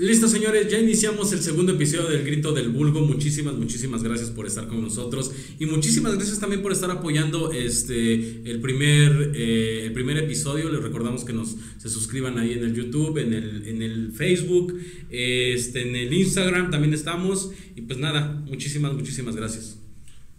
Listo, señores, ya iniciamos el segundo episodio del Grito del Vulgo. Muchísimas, muchísimas gracias por estar con nosotros y muchísimas gracias también por estar apoyando este el primer eh, el primer episodio. Les recordamos que nos se suscriban ahí en el YouTube, en el, en el Facebook, este, en el Instagram también estamos y pues nada, muchísimas, muchísimas gracias.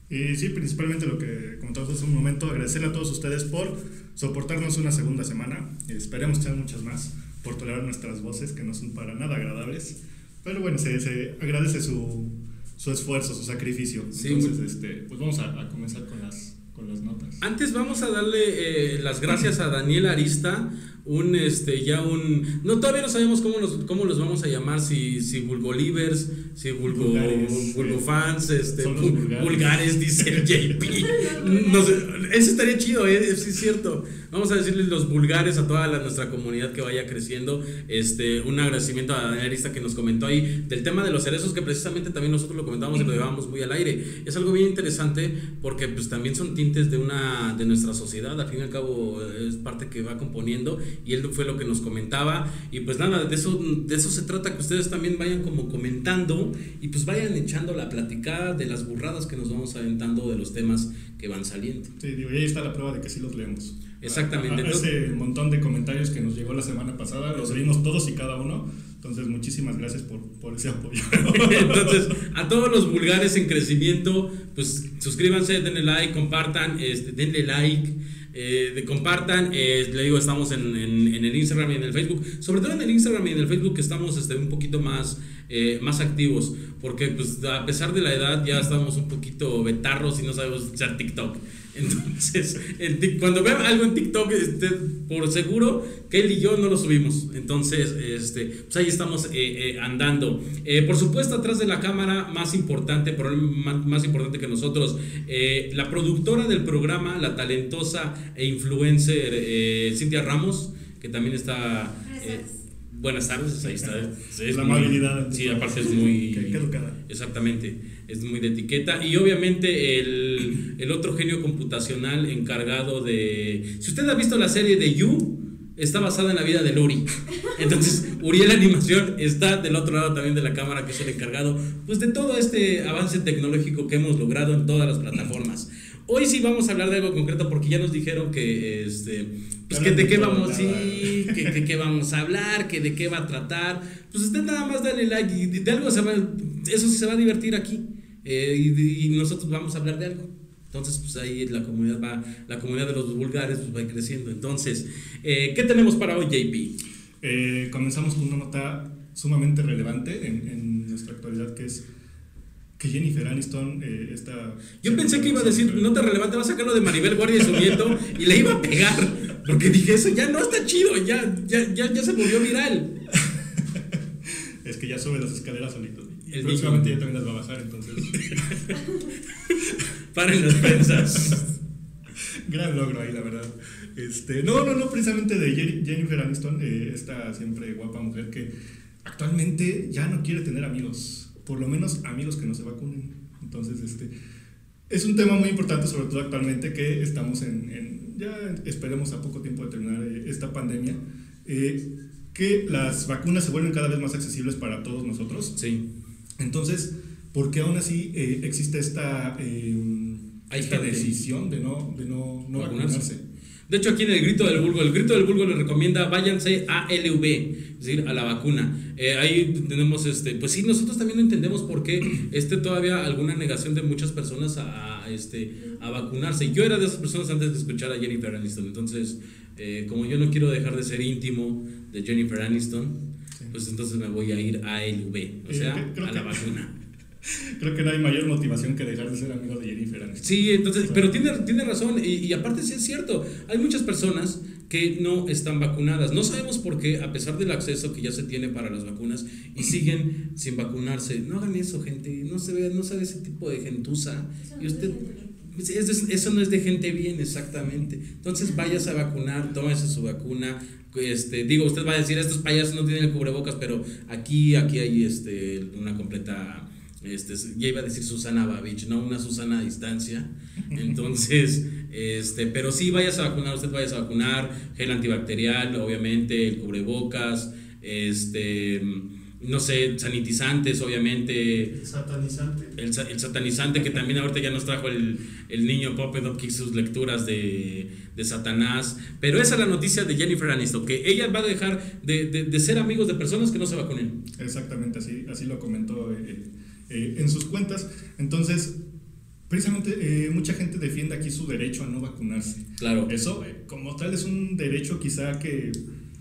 Y sí, principalmente lo que comentamos hace un momento, agradecerle a todos ustedes por soportarnos una segunda semana. Esperemos que sean muchas más por tolerar nuestras voces que no son para nada agradables. Pero bueno, se, se agradece su, su, esfuerzo, su sacrificio. Entonces, este, pues vamos a, a, comenzar con las, con las notas. Antes vamos a darle eh, las gracias a Daniel Arista, un este ya un no todavía no sabemos cómo los cómo los vamos a llamar si si vulgolivers si vulgo vulgares, vulgofans este vulgares. vulgares. dice el JP no sé, eso estaría chido eh, sí es cierto vamos a decirles los vulgares a toda la, nuestra comunidad que vaya creciendo este un agradecimiento a Daniel Arista que nos comentó ahí del tema de los cerezos que precisamente también nosotros lo comentábamos y lo llevábamos muy al aire es algo bien interesante porque pues también son tintes de una de nuestra sociedad al fin y al cabo es parte que va componiendo y él fue lo que nos comentaba y pues nada, de eso, de eso se trata, que ustedes también vayan como comentando y pues vayan echando la platicada de las burradas que nos vamos aventando de los temas que van saliendo. Sí, digo, ahí está la prueba de que sí los leemos. Exactamente. Ese montón de comentarios que nos llegó la semana pasada, los leímos todos y cada uno. Entonces, muchísimas gracias por, por ese apoyo. Entonces, a todos los vulgares en crecimiento, pues suscríbanse, denle like, compartan, este, denle like. Eh, de compartan, eh, le digo, estamos en, en, en, el Instagram y en el Facebook, sobre todo en el Instagram y en el Facebook que estamos este, un poquito más, eh, más activos, porque pues a pesar de la edad ya estamos un poquito betarros y no sabemos usar TikTok. Entonces, en, cuando vean algo en TikTok, este, por seguro que él y yo no lo subimos. Entonces, este, pues ahí estamos eh, eh, andando. Eh, por supuesto, atrás de la cámara, más importante, más, más importante que nosotros, la productora del programa, la talentosa e influencer Cintia Ramos, que también está... Buenas tardes, ahí está. Es la amabilidad. Sí, aparte es muy... Qué educada. Exactamente, es muy de etiqueta. Y obviamente el, el, otro genio computacional encargado de... Si usted ha visto la serie de You, está basada en la vida de Luri. Entonces, Uriel Animación está del otro lado también de la cámara, que es el encargado pues, de todo este avance tecnológico que hemos logrado en todas las plataformas. Hoy sí vamos a hablar de algo concreto porque ya nos dijeron que este pues que de qué vamos sí, que, que, vamos a hablar, que de qué va a tratar. Pues usted nada más dale like y de algo se va, eso se va a divertir aquí. Eh, y, y, nosotros vamos a hablar de algo. Entonces, pues ahí la comunidad va, la comunidad de los vulgares pues, va creciendo. Entonces, eh, ¿qué tenemos para hoy, JP? Eh, comenzamos con una nota sumamente relevante en, en nuestra actualidad que es que Jennifer Aniston eh, está... Yo pensé que iba a decir, no te relevante, va a sacarlo de Maribel Guardia y su nieto y le iba a pegar. Porque dije, eso ya no está chido, ya, ya, ya, ya se volvió viral. es que ya sube las escaleras solito. El próximamente ya también las va a bajar, entonces... Paren las prensas. Gran logro ahí, la verdad. Este, no, no, no, precisamente de Jennifer Aniston, eh, esta siempre guapa mujer que actualmente ya no quiere tener amigos por lo menos amigos que no se vacunen. Entonces, este, es un tema muy importante, sobre todo actualmente que estamos en, en ya esperemos a poco tiempo de terminar eh, esta pandemia, eh, que las vacunas se vuelven cada vez más accesibles para todos nosotros. Sí. Entonces, ¿por qué aún así eh, existe esta, Hay esta decisión de no, de no, no Vacunarse. vacunarse? De hecho, aquí en el Grito del Vulgo, el Grito del Vulgo le recomienda váyanse a LV, es decir, a la vacuna. Eh, ahí tenemos, este, pues sí, nosotros también no entendemos por qué este, todavía alguna negación de muchas personas a, a, este, a vacunarse. Yo era de esas personas antes de escuchar a Jennifer Aniston, entonces, eh, como yo no quiero dejar de ser íntimo de Jennifer Aniston. Pues entonces me voy a ir a LV, o sea, Eh, creo a la que- vacuna. Creo que no hay mayor motivación que dejar de ser amigo de Jennifer Aniston. Sí, entonces, O sea, pero tiene, tiene razón, y, y aparte sí es cierto, hay muchas personas que no están vacunadas. No sabemos por qué, a pesar del acceso que ya se tiene para las vacunas, y siguen sin vacunarse. No hagan eso, gente, no se ve, no se ve ese tipo de gentuza. Y usted, eso no es de gente bien, exactamente. Entonces vayas a vacunar, tómese su vacuna. Este, digo, usted va a decir, estos payasos no tienen el cubrebocas, pero aquí, aquí hay este, una completa este, ya iba a decir Susana Babich, no una Susana a distancia. Entonces, este, pero sí, vayas a vacunar, usted vayas a vacunar, gel antibacterial, obviamente, el cubrebocas, este, no sé, sanitizantes, obviamente. El satanizante. El, satanizante que también ahorita ya nos trajo el, el niño Poppet y sus lecturas de, de, Satanás. Pero esa es la noticia de Jennifer Aniston, que ella va a dejar de, de, ser amigos de personas que no se vacunen. Exactamente, así, así lo comentó eh, eh, en sus cuentas. Entonces, precisamente eh, mucha gente defiende aquí su derecho a no vacunarse. Claro. Eso, como tal, es un derecho quizá que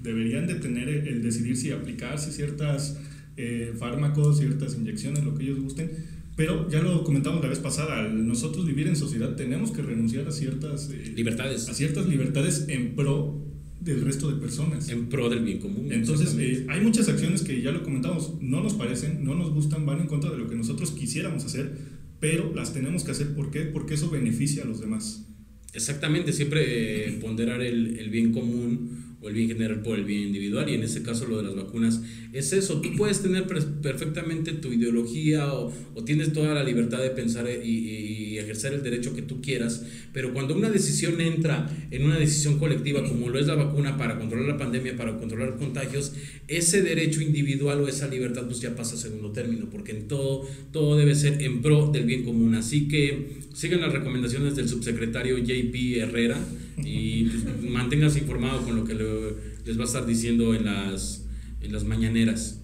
deberían de tener el decidir si aplicarse ciertas eh, fármacos, ciertas inyecciones, lo que ellos gusten. Pero ya lo comentamos la vez pasada, nosotros vivir en sociedad tenemos que renunciar a ciertas eh, libertades. A ciertas libertades en pro del resto de personas. En pro del bien común. Entonces, eh, hay muchas acciones que ya lo comentamos, no nos parecen, no nos gustan, van en contra de lo que nosotros quisiéramos hacer, pero las tenemos que hacer. ¿Por qué? Porque eso beneficia a los demás. Exactamente, siempre ponderar el, el bien común o el bien general por el bien individual y en este caso lo de las vacunas es eso, tú puedes tener perfectamente tu ideología o, o tienes toda la libertad de pensar y, y, ejercer el derecho que tú quieras, pero cuando una decisión entra en una decisión colectiva como lo es la vacuna para controlar la pandemia, para controlar contagios, ese derecho individual o esa libertad pues ya pasa a segundo término, porque en todo, todo debe ser en pro del bien común. Así que sigan las recomendaciones del subsecretario JP Herrera y pues, manténganse informado con lo que les va a estar diciendo en las, en las mañaneras.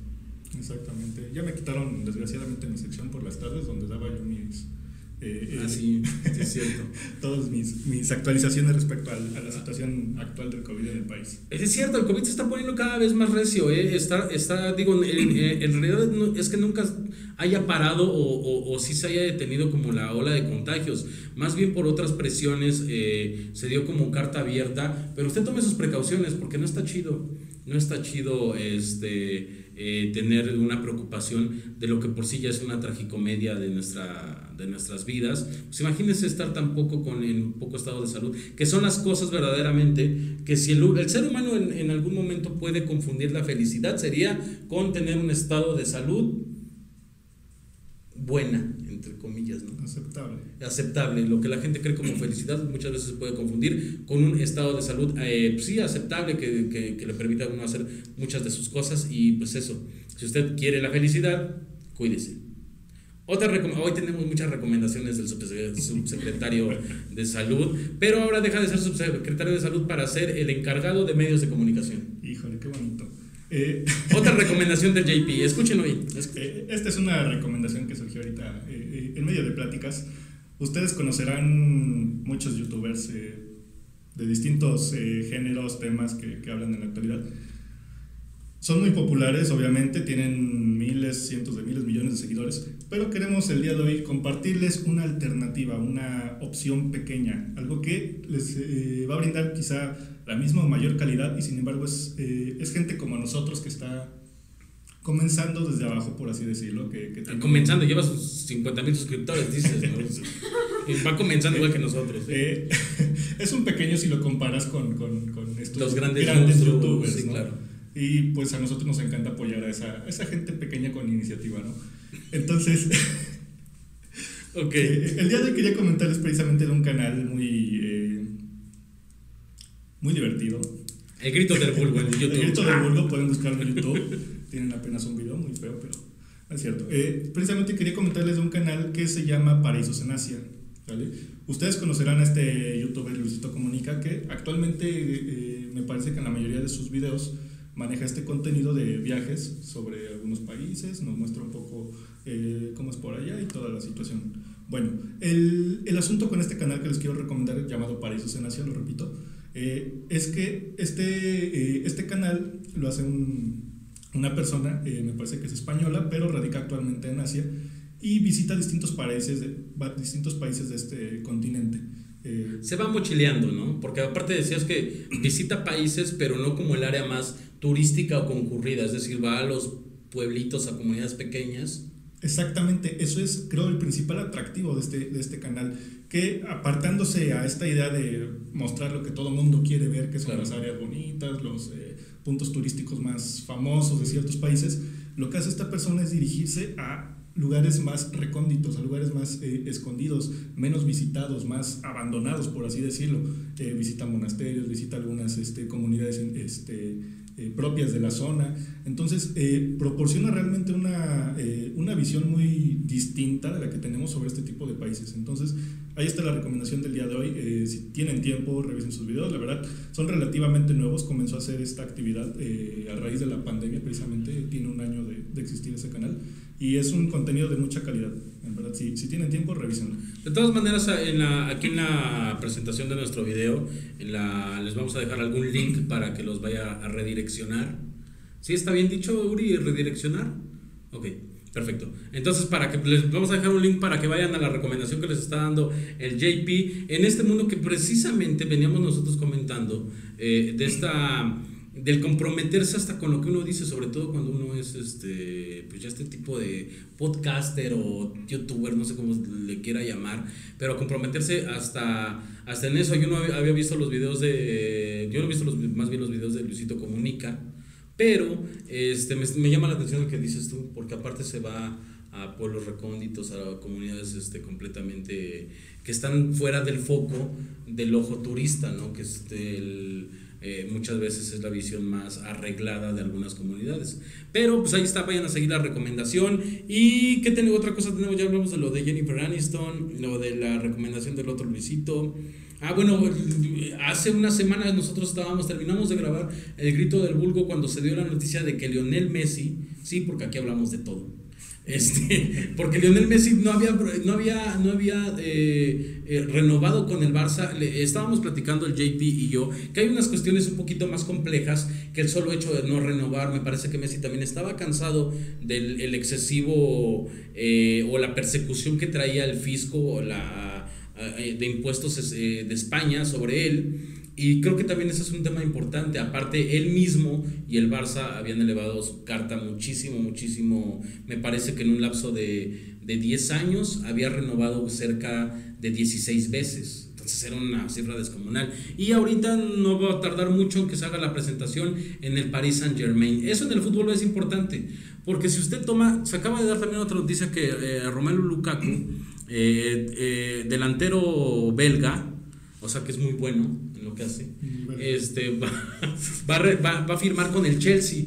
Exactamente. Ya me quitaron, desgraciadamente, mi sección por las tardes donde daba yo mis. Eh, ah, sí, es cierto. todas mis, mis actualizaciones respecto a, la situación actual del COVID en el país. Es cierto, el COVID se está poniendo cada vez más recio. ¿eh? Está, está, digo, en, en realidad es que nunca haya parado o, o, o, sí se haya detenido como la ola de contagios. Más bien por otras presiones eh, se dio como carta abierta. Pero usted tome sus precauciones porque no está chido. No está chido este, eh, tener una preocupación de lo que por sí ya es una tragicomedia de, nuestra, de nuestras vidas. Pues imagínese estar tan poco con, en poco estado de salud, que son las cosas verdaderamente que si el, ser humano en algún momento puede confundir la felicidad, sería con tener un estado de salud buena, entre comillas, ¿no? Aceptable. Aceptable. Lo que la gente cree como felicidad muchas veces se puede confundir con un estado de salud, eh, pues sí, aceptable, que, que, que, le permita a uno hacer muchas de sus cosas y pues eso, si usted quiere la felicidad, cuídese. Otra hoy tenemos muchas recomendaciones del subsecretario de salud, pero ahora deja de ser subsecretario de salud para ser el encargado de medios de comunicación. Híjole, qué bonito. Eh, Otra recomendación del JP, escuchen hoy. Eh, esta es una recomendación que surgió ahorita eh, en medio de pláticas. Ustedes conocerán muchos youtubers de distintos géneros, temas que, que, hablan en la actualidad. Son muy populares, obviamente, tienen miles, cientos de miles, millones de seguidores, pero queremos el día de hoy compartirles una alternativa, una opción pequeña, algo que les va a brindar quizá la misma o mayor calidad y sin embargo es, eh, es gente como nosotros que está comenzando desde abajo, por así decirlo. Que, que comenzando, lleva sus 50 mil suscriptores, dices, Va comenzando igual que nosotros. Eh, es un pequeño si lo comparas con, con, con estos Los grandes, grandes youtubers. Sí, claro. Y pues a nosotros nos encanta apoyar a esa, esa gente pequeña con iniciativa, ¿no? Entonces, okay. Eh, el día de hoy quería comentarles precisamente de un canal muy muy divertido. El grito del vulgo en YouTube. El grito del vulgo pueden buscarlo en YouTube. Tienen apenas un video muy feo, pero es cierto. Eh, precisamente quería comentarles de un canal que se llama Paraísos en Asia. ¿vale? Ustedes conocerán a este youtuber Luisito Comunica que actualmente eh, me parece que en la mayoría de sus videos maneja este contenido de viajes sobre algunos países, nos muestra un poco eh, cómo es por allá y toda la situación. Bueno, el, el asunto con este canal que les quiero recomendar, llamado Paraísos en Asia, lo repito, eh, es que este, eh, este canal lo hace una persona, eh, me parece que es española, pero radica actualmente en Asia y visita distintos países de, distintos países de este continente. Se va mochileando, ¿no? Porque aparte decías que visita países, pero no como el área más turística o concurrida, es decir, va a los pueblitos, a comunidades pequeñas. Exactamente, eso es creo el principal atractivo de este, de este canal, que apartándose a esta idea de mostrar lo que todo mundo quiere ver, que son las áreas bonitas, los eh, puntos turísticos más famosos de ciertos países, lo que hace esta persona es dirigirse a lugares más recónditos, a lugares más eh, escondidos, menos visitados, más abandonados, por así decirlo. eh, visita monasterios, visita algunas este, comunidades este, eh, propias de la zona. Entonces, eh, proporciona realmente una, eh, una visión muy distinta de la que tenemos sobre este tipo de países. Entonces, ahí está la recomendación del día de hoy. si tienen tiempo, revisen sus videos. La verdad, son relativamente nuevos. Comenzó a hacer esta actividad a raíz de la pandemia, precisamente. Tiene un año de, de existir ese canal. Y es un contenido de mucha calidad. En verdad, si, si tienen tiempo, revísenlo. De todas maneras, en la, aquí en la presentación de nuestro video, en la, les vamos a dejar algún link para que los vaya a redireccionar. ¿Sí está bien dicho, Uri, redireccionar? Ok. Perfecto. Entonces, para que les vamos a dejar un link para que vayan a la recomendación que les está dando el JP en este mundo que precisamente veníamos nosotros comentando eh, de esta del comprometerse hasta con lo que uno dice, sobre todo cuando uno es este, pues ya este tipo de podcaster o youtuber, no sé cómo le quiera llamar, pero comprometerse hasta, hasta en eso. Yo no había visto los videos de, yo no he visto más bien los videos de Luisito Comunica, pero este, me, me llama la atención lo que dices tú, porque aparte se va a pueblos recónditos, a comunidades este, completamente que están fuera del foco del ojo turista, ¿no? Que es el eh, muchas veces es la visión más arreglada de algunas comunidades. Pero pues ahí está, vayan a seguir la recomendación. ¿Y qué tengo? Otra cosa tenemos, ya hablamos de lo de Jennifer Aniston, lo de la recomendación del otro Luisito. Ah, bueno, hace unas semanas nosotros estábamos, terminamos de grabar El Grito del Vulgo cuando se dio la noticia de que Lionel Messi, sí, porque aquí hablamos de todo este, porque Lionel Messi no había, no había, no había eh, eh, renovado con el Barça. estábamos platicando el JP y yo que hay unas cuestiones un poquito más complejas que el solo hecho de no renovar. Me parece que Messi también estaba cansado del el excesivo eh, o la persecución que traía el fisco la, de impuestos de España sobre él. Y creo que también ese es un tema importante. Aparte, él mismo y el Barça habían elevado su carta muchísimo, muchísimo. Me parece que en un lapso de, de 10 años había renovado cerca de 16 veces. Entonces era una cifra descomunal. Y ahorita no va a tardar mucho en que se haga la presentación en el Paris Saint Germain. Eso en el fútbol es importante. Porque si usted toma, se acaba de dar también otra noticia que eh, Romelu Lukaku, eh, eh, delantero belga, o sea que es muy bueno, lo que hace, este, va, va, va, a firmar con el Chelsea.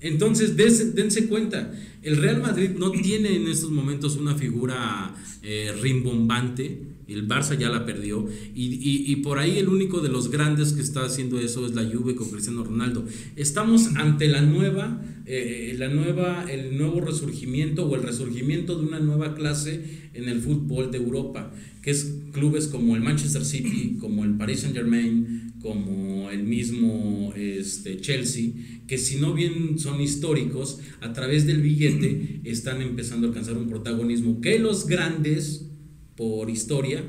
Entonces, dense, cuenta, el Real Madrid no tiene en estos momentos una figura eh, rimbombante, el Barça ya la perdió, y, y, por ahí el único de los grandes que está haciendo eso es la Juve con Cristiano Ronaldo. Estamos ante la nueva, eh, la nueva, el nuevo resurgimiento o el resurgimiento de una nueva clase en el fútbol de Europa que es clubes como el Manchester City, como el Paris Saint Germain, como el mismo este, Chelsea, que si no bien son históricos, a través del billete están empezando a alcanzar un protagonismo que los grandes, por historia,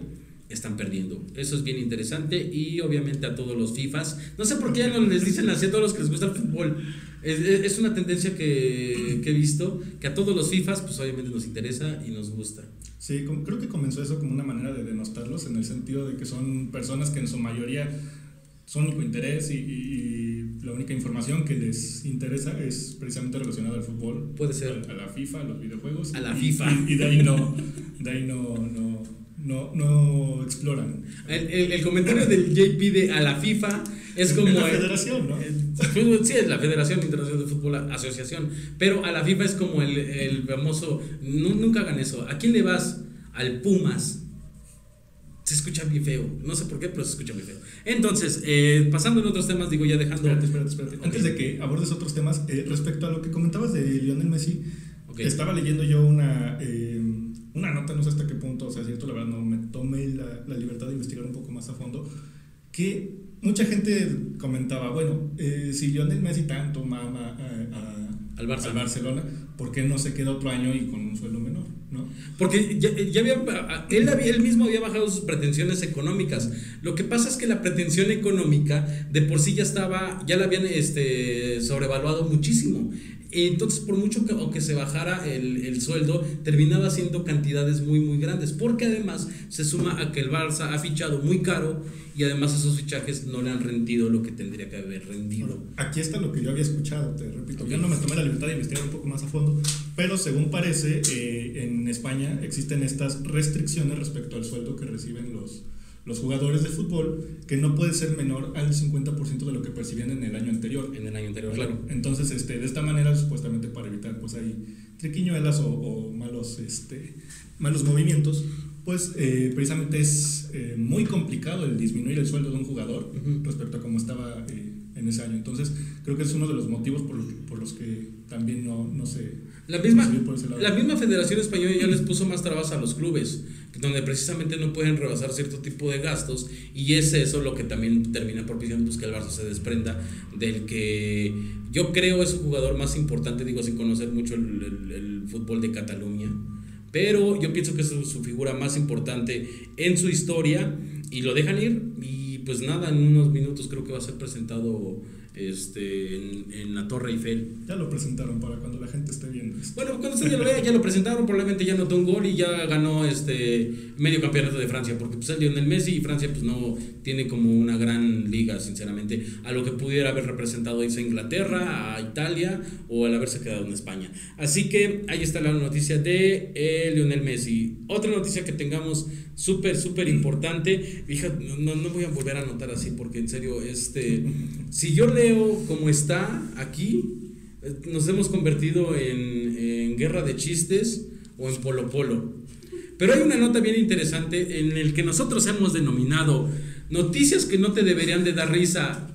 están perdiendo. Eso es bien interesante y obviamente a todos los FIFAs. No sé por qué no les dicen así a todos los que les gusta el fútbol. Es, una tendencia que, que, he visto, que a todos los FIFAs pues obviamente nos interesa y nos gusta. Sí, creo que comenzó eso como una manera de denostarlos en el sentido de que son personas que en su mayoría son único interés y, la única información que les interesa es precisamente relacionada al fútbol. Puede ser. A, la FIFA, a los videojuegos. A la FIFA. Y, de ahí no, de ahí no, no, no, no exploran. El, el, el, comentario del JP de a la FIFA es como... la federación, ¿no? sí, es la Federación Internacional de Fútbol Asociación, pero a la FIFA es como el, el famoso, nunca hagan eso. ¿A quién le vas? Al Pumas. Se escucha bien feo, no sé por qué, pero se escucha bien feo. Entonces, eh, pasando en otros temas, digo ya dejando... Espérate, espérate, espérate. Antes de que abordes otros temas, eh, respecto a lo que comentabas de Lionel Messi, estaba leyendo yo una, eh, una nota, no sé hasta qué punto, o sea, cierto, la verdad no me tomé la, la libertad de investigar un poco más a fondo, que mucha gente comentaba, bueno, eh, si Lionel Messi tanto mama al, Barça. al, Barcelona, ¿por qué no se queda otro año y con un sueldo menor? ¿no? Porque ya, ya había, él, había, él mismo había bajado sus pretensiones económicas. Lo que pasa es que la pretensión económica de por sí ya estaba, ya la habían este, sobrevaluado muchísimo. Entonces, por mucho que, o que se bajara el, el, sueldo, terminaba siendo cantidades muy, muy grandes. Porque además se suma a que el Barça ha fichado muy caro y además esos fichajes no le han rendido lo que tendría que haber rendido. aquí está lo que yo había escuchado, te repito. Yo no me tomé la libertad de investigar un poco más a fondo, pero según parece, eh, en España existen estas restricciones respecto al sueldo que reciben los, los jugadores de fútbol, que no puede ser menor al 50% de lo que percibían en el año anterior. En el año anterior, claro. Entonces, este, de esta manera, supuestamente para evitar pues ahí triquiñuelas o, o malos, este, malos movimientos, pues eh, precisamente es eh, muy complicado el disminuir el sueldo de un jugador respecto a cómo estaba eh, en ese año. Entonces, creo que es uno de los motivos por los, por los que también no, no se... La misma, la misma Federación Española ya les puso más trabas a los clubes, donde precisamente no pueden rebasar cierto tipo de gastos, y es eso lo que también termina propiciando pues, que el Barça se desprenda del que yo creo es un jugador más importante, digo sin conocer mucho el, el fútbol de Cataluña pero yo pienso que es su, figura más importante en su historia y lo dejan ir y pues nada, en unos minutos creo que va a ser presentado este, en, la Torre Eiffel. Ya lo presentaron para cuando la gente esté viendo Bueno, cuando usted ya lo vea, ya lo presentaron, probablemente ya anotó un gol y ya ganó este medio campeonato de Francia, porque pues el Lionel Messi y Francia pues no tiene como una gran liga, sinceramente, a lo que pudiera haber representado irse a Inglaterra, a Italia o al haberse quedado en España. Así que ahí está la noticia de eh, Lionel Messi. Otra noticia que tengamos súper, súper importante, fíjate, no, no voy a volver a anotar así porque en serio, este, si yo le como está aquí, nos hemos convertido en, en guerra de chistes o en polo polo. Pero hay una nota bien interesante en el que nosotros hemos denominado noticias que no te deberían de dar risa,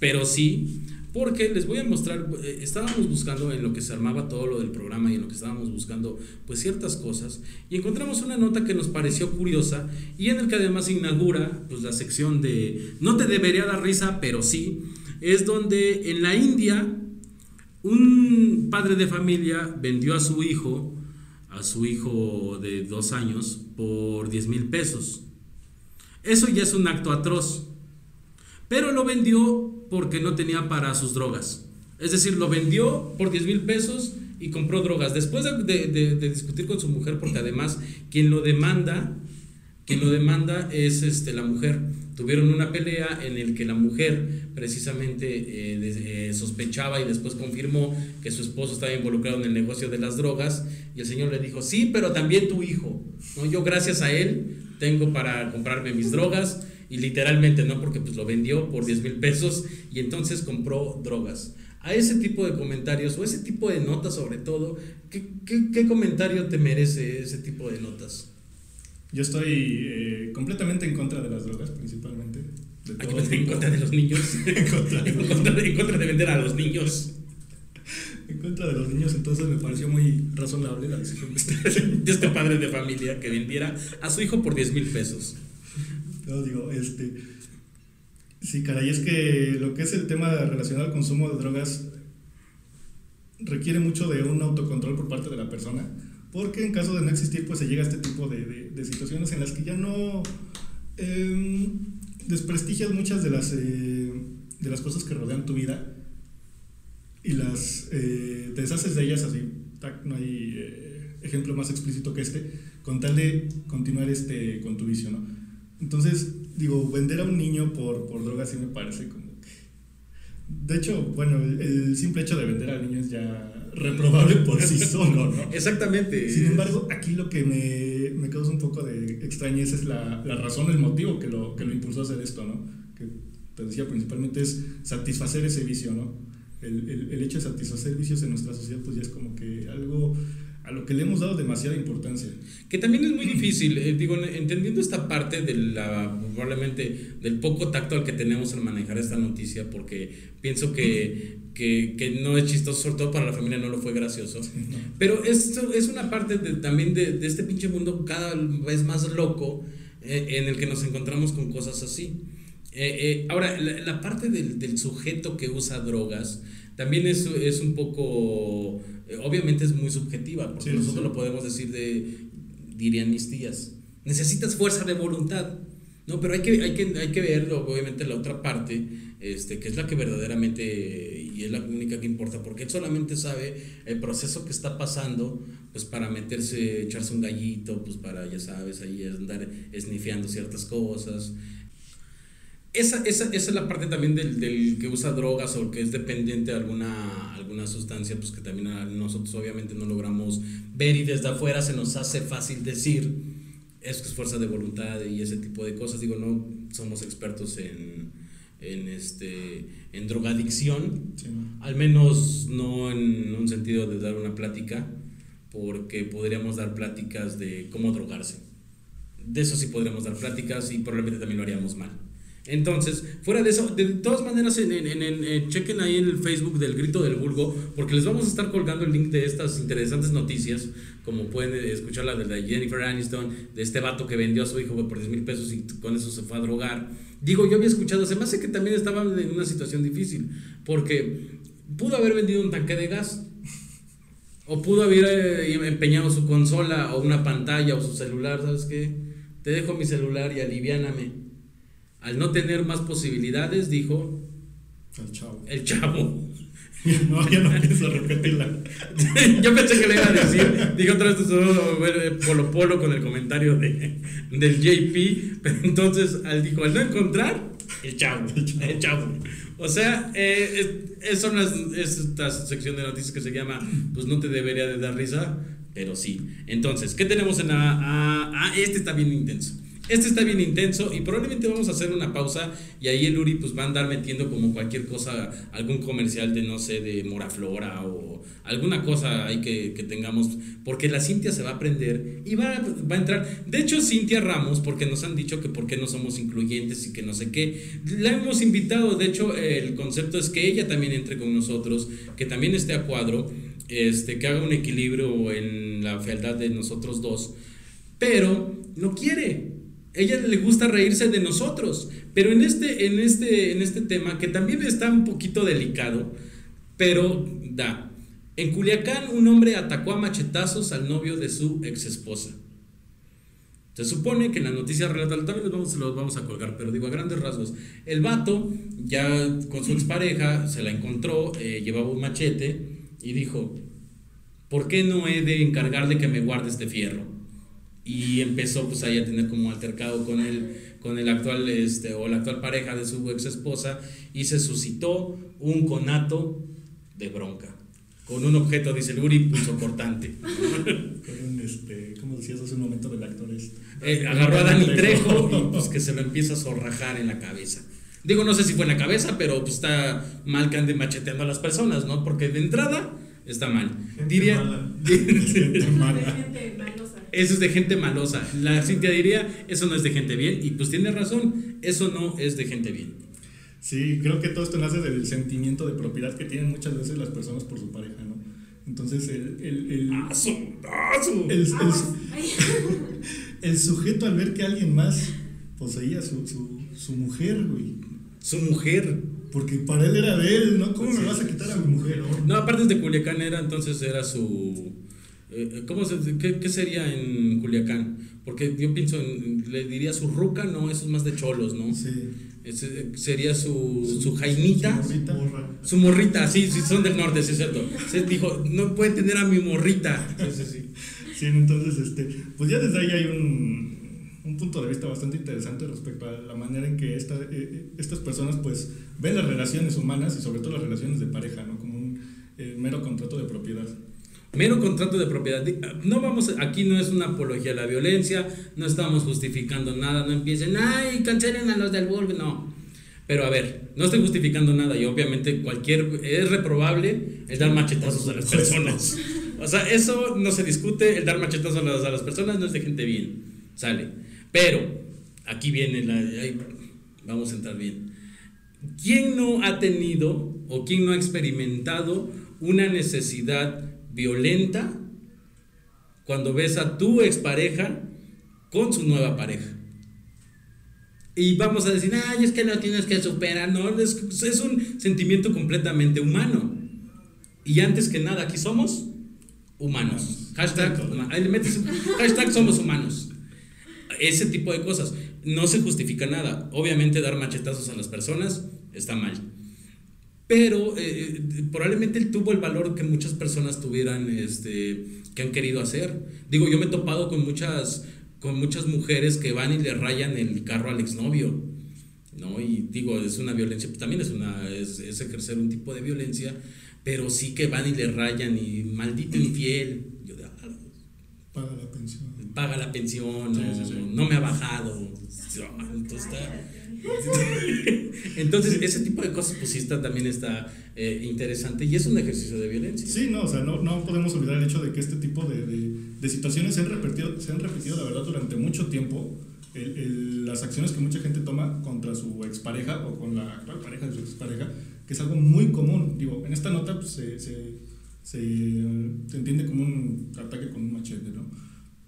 pero sí, porque les voy a mostrar, eh, estábamos buscando en lo que se armaba todo lo del programa y en lo que estábamos buscando pues ciertas cosas y encontramos una nota que nos pareció curiosa y en el que además inaugura pues la sección de no te debería dar risa, pero sí, es donde en la India un padre de familia vendió a su hijo, a su hijo de dos años, por 10 mil pesos. Eso ya es un acto atroz. Pero lo vendió porque no tenía para sus drogas. Es decir, lo vendió por 10 mil pesos y compró drogas. Después de, de, discutir con su mujer, porque además quien lo demanda, quien lo demanda es este, la mujer tuvieron una pelea en el que la mujer precisamente eh, eh, sospechaba y después confirmó que su esposo estaba involucrado en el negocio de las drogas y el señor le dijo, sí, pero también tu hijo, ¿no? yo gracias a él tengo para comprarme mis drogas y literalmente, ¿no? Porque pues lo vendió por 10 mil pesos y entonces compró drogas. A ese tipo de comentarios o ese tipo de notas sobre todo, ¿qué, qué, qué comentario te merece ese tipo de notas? Yo estoy eh, completamente en contra de las drogas, principalmente. De en contra de los niños. en, contra de en, contra de vender a los niños. en contra de los niños, entonces me pareció muy razonable la decisión de este, de este padre de familia que vendiera a su hijo por 10 mil pesos. No, digo, este. Sí, caray, es que lo que es el tema relacionado al consumo de drogas requiere mucho de un autocontrol por parte de la persona porque en caso de no existir, pues se llega a este tipo de, de, situaciones en las que ya no eh, desprestigias muchas de las, eh, de las cosas que rodean tu vida y las eh, deshaces de ellas así. No hay eh, ejemplo más explícito que este, con tal de continuar este, con tu vicio, ¿no? Entonces, digo, vender a un niño por, por drogas sí me parece como que... De hecho, bueno, el, el simple hecho de vender a niños ya reprobable por sí solo, ¿no? Exactamente. Sin embargo, aquí lo que me, me causa un poco de extrañeza es la, la, razón, el motivo que lo, que lo impulsó a hacer esto, ¿no? Que te decía principalmente es satisfacer ese vicio, ¿no? El, el, el hecho de satisfacer vicios en nuestra sociedad, pues ya es como que algo a lo que le hemos dado demasiada importancia. Que también es muy difícil, eh, digo, entendiendo esta parte de la, probablemente del poco tacto al que tenemos en manejar esta noticia, porque pienso que, que, que no es chistoso, sobre todo para la familia no lo fue gracioso, pero esto es una parte de, también de, de, este pinche mundo cada vez más loco eh, en el que nos encontramos con cosas así. Eh, ahora, la, la parte del, del, sujeto que usa drogas también es, es un poco eh, obviamente es muy subjetiva, porque nosotros lo podemos decir de, dirían mis tías, necesitas fuerza de voluntad. No, pero hay que, hay que, hay que ver, obviamente, la otra parte, este, que es la que verdaderamente, y es la única que importa, porque él solamente sabe el proceso que está pasando, pues para meterse, echarse un gallito, pues para, ya sabes, ahí andar esnifeando ciertas cosas, esa, esa, esa, es la parte también del, del, que usa drogas o que es dependiente de alguna, alguna sustancia, pues que también nosotros obviamente no logramos ver y desde afuera se nos hace fácil decir, es fuerza de voluntad y ese tipo de cosas. Digo, no somos expertos en, en, este, en drogadicción, al menos no en un sentido de dar una plática, porque podríamos dar pláticas de cómo drogarse. De eso sí podríamos dar pláticas y probablemente también lo haríamos mal. Entonces, fuera de eso, de todas maneras, en, en, en, chequen ahí en el Facebook del Grito del Vulgo, porque les vamos a estar colgando el link de estas interesantes noticias, como pueden escuchar la de Jennifer Aniston, de este vato que vendió a su hijo por 10 mil pesos y con eso se fue a drogar. Digo, yo había escuchado, se me hace que también estaba en una situación difícil, porque pudo haber vendido un tanque de gas, o pudo haber eh, empeñado su consola, o una pantalla, o su celular, ¿sabes qué? Te dejo mi celular y aliviáname al no tener más posibilidades, dijo... El chavo. El chavo. No, ya no pienso repetirla. Yo pensé que le iba a decir, dijo otra vez Polo Polo con el comentario de, del JP, pero entonces al dijo, al no encontrar, el chavo, el chavo. O sea, eh, es, son las, esta sección de noticias que se llama, pues no te debería de dar risa, pero sí. Entonces, ¿qué tenemos en la... Ah, ah este está bien intenso. Este está bien intenso y probablemente vamos a hacer una pausa y ahí el Uri pues va a andar metiendo como cualquier cosa, algún comercial de no sé, de Moraflora o alguna cosa ahí que, tengamos, porque la Cintia se va a aprender y va, va a entrar. De hecho, Cintia Ramos, porque nos han dicho que por qué no somos incluyentes y que no sé qué, la hemos invitado, de hecho el concepto es que ella también entre con nosotros, que también esté a cuadro, este, que haga un equilibrio en la fealdad de nosotros dos, pero no quiere ella le gusta reírse de nosotros. Pero en este, en este, en este tema, que también está un poquito delicado, pero da. En Culiacán, un hombre atacó a machetazos al novio de su ex esposa. Se supone que en la noticia relata, también los vamos, vamos a colgar, pero digo a grandes rasgos. El vato, ya con su expareja, se la encontró, eh, llevaba un machete y dijo: ¿Por qué no he de encargarle que me guarde este fierro? Y empezó pues ahí a tener como altercado con el, con el actual este, o la actual pareja de su ex esposa y se suscitó un conato de bronca con un objeto dice el Uri pulso cortante con un este ¿cómo decías hace un momento del actor este? Eh, agarró a Dani Trejo. Y pues que se lo empieza a zorrajar en la cabeza. Digo no sé si fue en la cabeza pero pues está mal que ande macheteando a las personas no porque de entrada está mal. Diría eso es de gente malosa. La Cintia diría, eso no es de gente bien, y pues tiene razón, eso no es de gente bien. Sí, creo que todo esto nace del sentimiento de propiedad que tienen muchas veces las personas por su pareja, ¿no? Entonces, el. el, el, el, el, sujeto al ver que alguien más poseía su, su, su mujer, güey. Su mujer. Porque para él era de él, ¿no? ¿Cómo me vas a quitar a mi mujer? No, aparte de Culiacán era, entonces era su ¿Cómo se, qué, sería en Culiacán? Porque yo pienso, le diría su ruca, no, eso es más de cholos, ¿no? Sí. Eh, sería su, su. Su morrita. Su morrita, sí, sí, son del norte, sí es cierto. Se dijo, no puede tener a mi morrita. Sí, sí, sí. entonces, este, pues ya desde ahí hay un, un punto de vista bastante interesante respecto a la manera en que esta, estas personas pues ven las relaciones humanas y sobre todo las relaciones de pareja, ¿no? Como un mero contrato de propiedad. Mero contrato de propiedad. No vamos, aquí no es una apología a la violencia, no estamos justificando nada, no empiecen, ay, cancelen a los del Bulb, no. Pero a ver, no estoy justificando nada y obviamente cualquier, es reprobable el dar machetazos a las personas. O sea, eso no se discute, el dar machetazos a las, a las personas no es de gente bien, sale. Pero, aquí viene la, vamos a entrar bien. ¿Quién no ha tenido o quién no ha experimentado una necesidad violenta cuando ves a tu expareja con su nueva pareja. Y vamos a decir, ay, es que no tienes que superar, no, es, es un sentimiento completamente humano. Y antes que nada, aquí somos humanos. Hashtag, hashtag somos humanos. Ese tipo de cosas. No se justifica nada. Obviamente dar machetazos a las personas está mal pero eh, eh, probablemente él tuvo el valor que muchas personas tuvieran, este, que han querido hacer. Digo, yo me he topado con muchas, con muchas mujeres que van y le rayan el carro al exnovio, ¿no? Y digo, es una violencia, pues, también es, una, es, es ejercer un tipo de violencia, pero sí que van y le rayan y maldito infiel. Yo Paga la pensión. paga la pensión, no me ha bajado. Entonces, Entonces, ese tipo de cosas, pues sí está, también está eh, interesante y es un ejercicio de violencia. Sí, no, o sea, no, no podemos olvidar el hecho de que este tipo de, de, situaciones se han, repetido, se han repetido, la verdad, durante mucho tiempo. las acciones que mucha gente toma contra su expareja o con la actual pareja de su expareja, que es algo muy común. Digo, en esta nota pues, se, se, se, se entiende como un ataque con un machete, ¿no?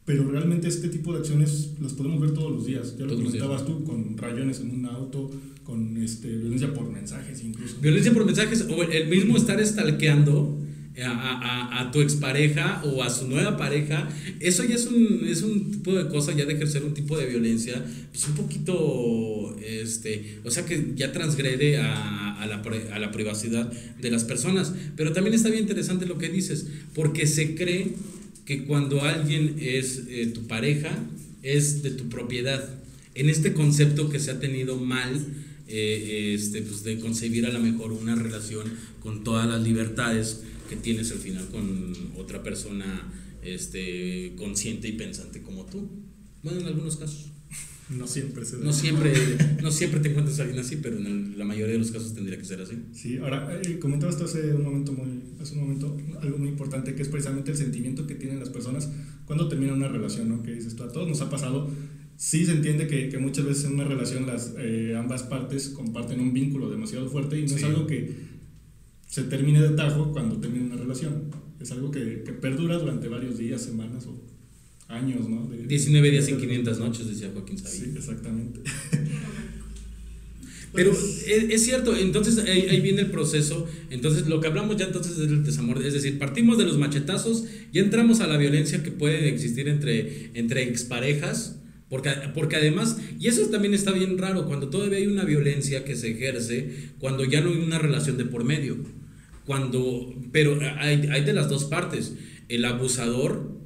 Pero realmente este tipo de acciones las podemos ver todos los días. Ya lo comentabas tú, con rayones en un auto, con este, violencia por mensajes incluso. Violencia por mensajes, o el mismo estar estalqueando a, a, a, tu expareja o a su nueva pareja, eso ya es un, es un tipo de cosa, ya de ejercer un tipo de violencia, pues un poquito, este, o sea que ya transgrede a, a, la, a la privacidad de las personas. Pero también está bien interesante lo que dices, porque se cree que cuando alguien es eh, tu pareja, es de tu propiedad. En este concepto que se ha tenido mal, eh, este, pues de concebir a lo mejor una relación con todas las libertades que tienes al final con otra persona este, consciente y pensante como tú. Bueno, en algunos casos. No siempre se No siempre, no siempre te encuentras a alguien así, pero en la mayoría de los casos tendría que ser así. Sí, ahora eh, comentabas tú hace un momento muy, hace un momento algo muy importante que es precisamente el sentimiento que tienen las personas cuando terminan una relación, ¿no? Que dices tú, a todos nos ha pasado. Sí se entiende que, que muchas veces en una relación las eh, ambas partes comparten un vínculo demasiado fuerte y no es algo que se termine de tajo cuando termina una relación. Es algo que, que perdura durante varios días, semanas o años, ¿no? 19 días en 500 noches, decía Joaquín Sabina. Sí, exactamente. Pero es, cierto, entonces ahí, viene el proceso. Entonces, lo que hablamos ya entonces es del desamor. Es decir, partimos de los machetazos y entramos a la violencia que puede existir entre, entre exparejas. Porque, porque además, y eso también está bien raro, cuando todavía hay una violencia que se ejerce, cuando ya no hay una relación de por medio. Cuando, pero hay, hay de las dos partes. El abusador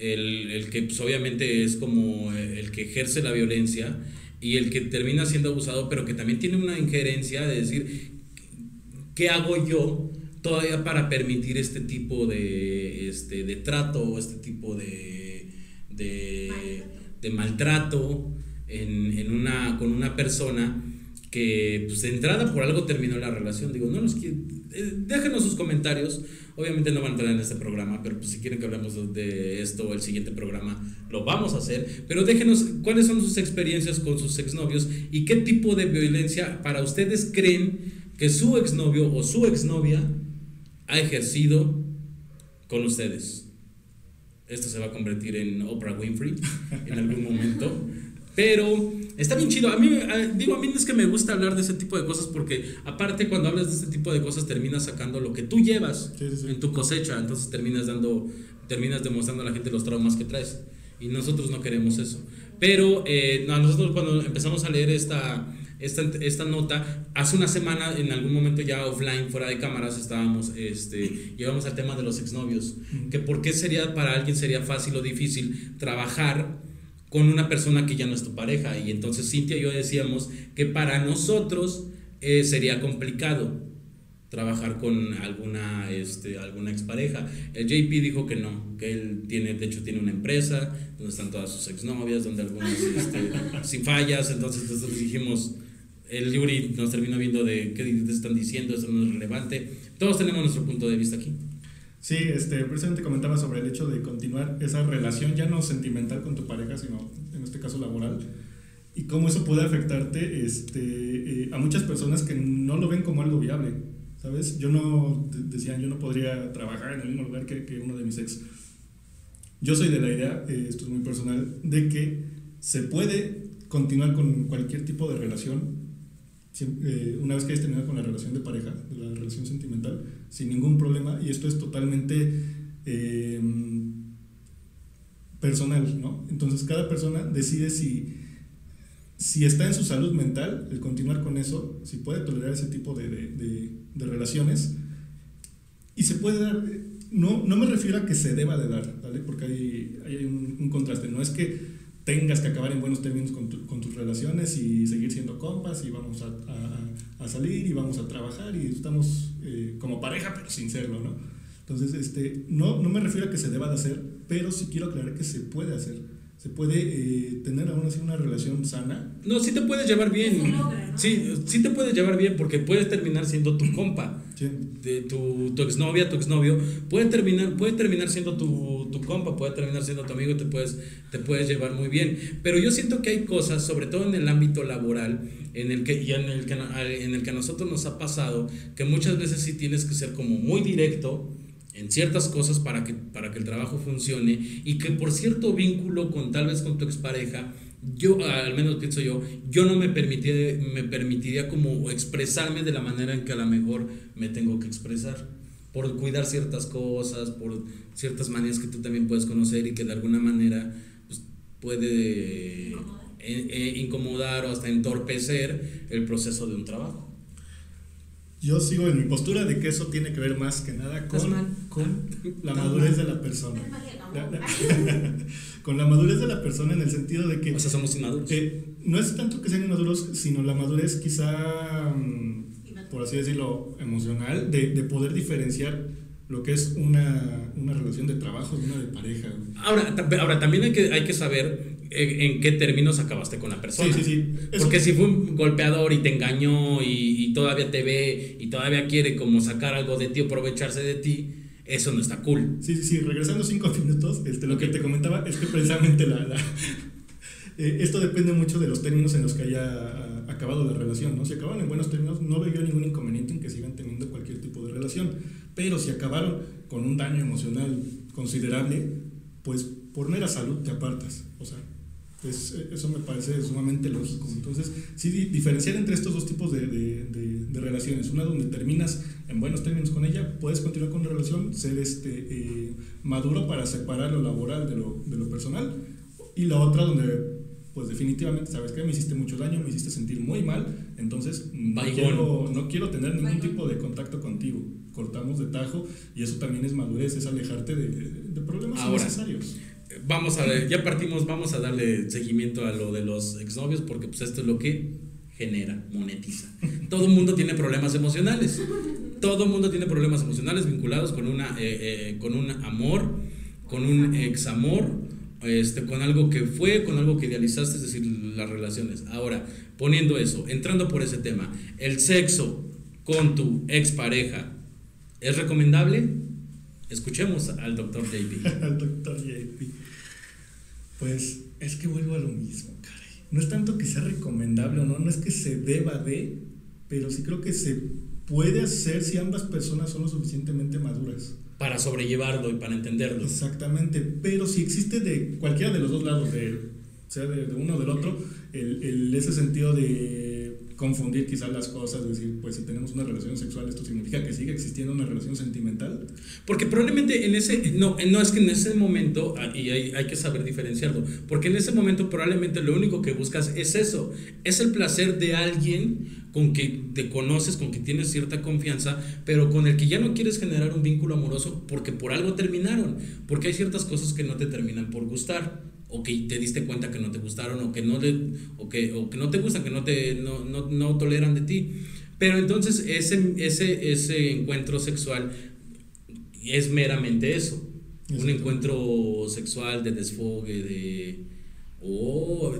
el, el que pues, obviamente es como el que ejerce la violencia y el que termina siendo abusado, pero que también tiene una injerencia de decir, ¿qué hago yo todavía para permitir este tipo de, este, de trato o este tipo de, de, de maltrato en, en una, con una persona? que pues de entrada por algo terminó la relación. Digo, no los quiero, eh, déjenos sus comentarios. Obviamente no van a entrar en este programa, pero pues si quieren que hablemos de esto o el siguiente programa, lo vamos a hacer. Pero déjenos cuáles son sus experiencias con sus exnovios y qué tipo de violencia para ustedes creen que su exnovio o su exnovia ha ejercido con ustedes. Esto se va a convertir en Oprah Winfrey en algún momento. Pero está bien chido. A mí, digo, a mí es que me gusta hablar de ese tipo de cosas porque aparte cuando hablas de este tipo de cosas terminas sacando lo que tú llevas en tu cosecha. Entonces terminas dando, terminas demostrando a la gente los traumas que traes. Y nosotros no queremos eso. Pero eh, nosotros cuando empezamos a leer esta, esta, esta, nota, hace una semana, en algún momento ya offline, fuera de cámaras, estábamos, este, llevamos al tema de los exnovios. Que por qué sería, para alguien sería fácil o difícil trabajar con una persona que ya no es tu pareja. Y entonces Cintia y yo decíamos que para nosotros eh, sería complicado trabajar con alguna, este, alguna expareja. El JP dijo que no, que él tiene, de hecho tiene una empresa donde están todas sus exnovias, donde algunas este, sin fallas, entonces nosotros dijimos, el Yuri nos terminó viendo de qué te están diciendo, eso no es relevante. Todos tenemos nuestro punto de vista aquí. Sí, este, precisamente comentaba sobre el hecho de continuar esa relación ya no sentimental con tu pareja, sino en este caso laboral, y cómo eso puede afectarte este, eh, a muchas personas que no lo ven como algo viable, ¿sabes? Yo no, decían, yo no podría trabajar en el mismo lugar que, que uno de mis ex. Yo soy de la idea, eh, esto es muy personal, de que se puede continuar con cualquier tipo de relación eh, una vez que hayas terminado con la relación de pareja, de la relación sentimental, sin ningún problema, y esto es totalmente eh, personal, ¿no? Entonces cada persona decide si, si está en su salud mental, el continuar con eso, si puede tolerar ese tipo de, de, de, relaciones, y se puede dar, no, no me refiero a que se deba de dar, ¿vale? Porque hay, hay un, un contraste, no es que tengas que acabar en buenos términos con, con, tus relaciones y seguir siendo compas y vamos a, a, salir y vamos a trabajar y estamos eh, como pareja, pero sin serlo, ¿no? Entonces, este, no, no me refiero a que se deba de hacer, pero sí quiero aclarar que se puede hacer. ¿Se puede eh, tener aún así una relación sana? No, sí te puedes llevar bien. logra, ¿no? Sí, sí te puedes llevar bien porque puedes terminar siendo tu compa. Sí. De tu, tu exnovia, tu exnovio, puede terminar, puede terminar siendo tu, tu compa, puede terminar siendo tu amigo y te puedes, te puedes llevar muy bien. Pero yo siento que hay cosas, sobre todo en el ámbito laboral, en el que, y en el que, en el que a nosotros nos ha pasado, que muchas veces sí tienes que ser como muy directo en ciertas cosas para que, para que el trabajo funcione y que por cierto vínculo con tal vez con tu expareja, yo al menos pienso yo, yo no me permitiría, me permitiría como expresarme de la manera en que a lo mejor me tengo que expresar por cuidar ciertas cosas, por ciertas maneras que tú también puedes conocer y que de alguna manera pues, puede Incomodar. eh, eh, incomodar o hasta entorpecer el proceso de un trabajo. Yo sigo en mi postura de que eso tiene que ver más que nada con, con la madurez mal. de la persona. Con la madurez de la persona en el sentido de que O sea, somos inmaduros. eh, no es tanto que sean inmaduros, sino la madurez quizá, mm, por así decirlo, emocional, de, de poder diferenciar lo que es una, una relación de trabajo de una de pareja. Ahora, ahora también hay que, hay que saber en, en qué términos acabaste con la persona. Sí, sí, sí. Eso- Porque si fue un golpeador y te engañó y, y todavía te ve y todavía quiere como sacar algo de ti o aprovecharse de ti, eso no está cool. Sí, sí, sí, regresando cinco minutos, este, lo que te comentaba es que precisamente la, la- eh, esto depende mucho de los términos en los que haya ah, acabado la relación, ¿no? Si acaban en buenos términos, no veo ningún inconveniente en que sigan teniendo cualquier tipo de relación, pero si acabaron con un daño emocional considerable, pues por mera salud te apartas, o sea, es- eso me parece sumamente lógico. Entonces, sí, di- diferenciar entre estos dos tipos de, de- de- de relaciones. Una donde terminas en buenos términos con ella, puedes continuar con la relación, ser este, eh, maduro para separar lo laboral de lo, de lo personal. Y la otra donde, pues definitivamente, ¿sabes qué? Me hiciste mucho daño, me hiciste sentir muy mal, entonces no quiero, no quiero tener ningún tipo de contacto contigo. Cortamos de tajo y eso también es madurez, es alejarte de, de problemas Ahora. innecesarios. Vamos a ya partimos, vamos a darle seguimiento a lo de los exnovios porque pues esto es lo que genera, monetiza. Todo el mundo tiene problemas emocionales. Todo el mundo tiene problemas emocionales vinculados con una eh, eh, con un amor, con un examor, este, con algo que fue, con algo que idealizaste, es decir, las relaciones. Ahora, poniendo eso, entrando por ese tema, el sexo con tu expareja, ¿es recomendable? Escuchemos al doctor JP. al doctor JP. Pues es que vuelvo a lo mismo, caray. No es tanto que sea recomendable o no, no es que se deba de, pero sí creo que se puede hacer si ambas personas son lo suficientemente maduras. para sobrellevarlo y para entenderlo. Exactamente, pero si existe de cualquiera de los dos lados, de, sea de, de uno o del otro, el, el- ese sentido de confundir quizás las cosas, decir, pues si tenemos una relación sexual, esto significa que sigue existiendo una relación sentimental. Porque probablemente en ese, no, no es que en ese momento, ah, y hay, hay que saber diferenciarlo, porque en ese momento probablemente lo único que buscas es eso, es el placer de alguien con que te conoces, con que tienes cierta confianza, pero con el que ya no quieres generar un vínculo amoroso porque por algo terminaron, porque hay ciertas cosas que no te terminan por gustar o que te diste cuenta que no te gustaron o que no le, o que, o que no te gustan, que no te no, no, no toleran de ti. Pero entonces ese, ese, ese encuentro sexual es meramente eso. Un Exacto. encuentro sexual de desfogue, de... Oh,